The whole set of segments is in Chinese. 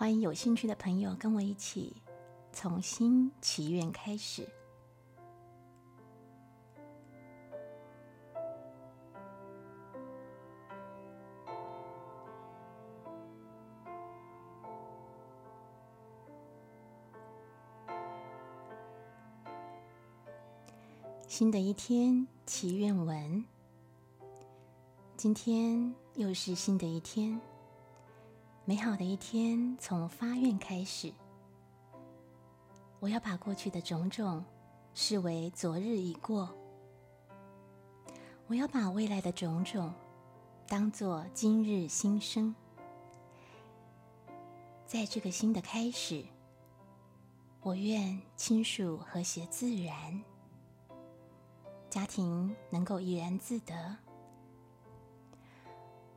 欢迎有兴趣的朋友跟我一起从新祈愿开始。新的一天，祈愿文。今天又是新的一天。美好的一天从发愿开始。我要把过去的种种视为昨日已过。我要把未来的种种当作今日新生。在这个新的开始，我愿亲属和谐自然，家庭能够怡然自得。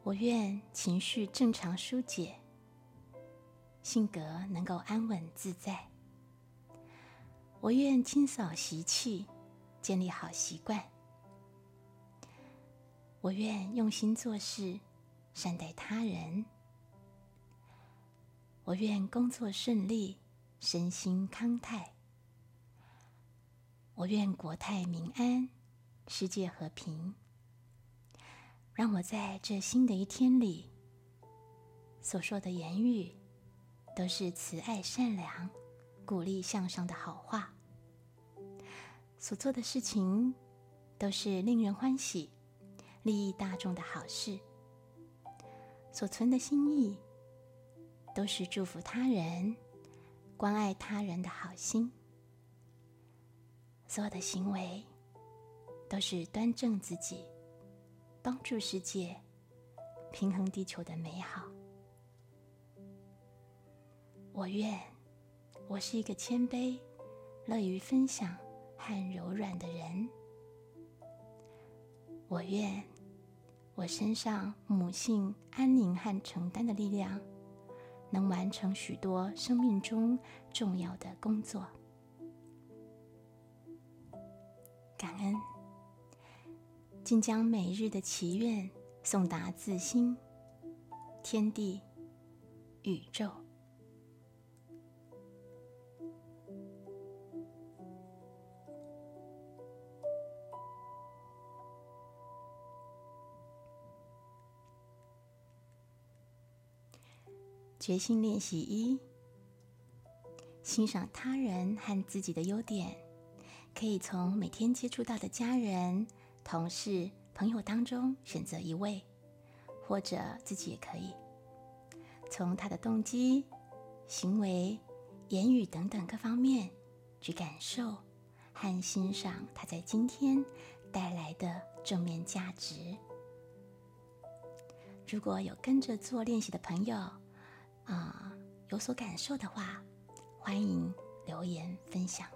我愿情绪正常疏解。性格能够安稳自在，我愿清扫习气，建立好习惯。我愿用心做事，善待他人。我愿工作顺利，身心康泰。我愿国泰民安，世界和平。让我在这新的一天里所说的言语。都是慈爱、善良、鼓励向上的好话。所做的事情都是令人欢喜、利益大众的好事。所存的心意都是祝福他人、关爱他人的好心。所有的行为都是端正自己、帮助世界、平衡地球的美好。我愿我是一个谦卑、乐于分享和柔软的人。我愿我身上母性安宁和承担的力量，能完成许多生命中重要的工作。感恩，竟将每日的祈愿送达自心、天地、宇宙。决心练习一：欣赏他人和自己的优点，可以从每天接触到的家人、同事、朋友当中选择一位，或者自己也可以从他的动机、行为、言语等等各方面去感受和欣赏他在今天带来的正面价值。如果有跟着做练习的朋友，啊，有所感受的话，欢迎留言分享。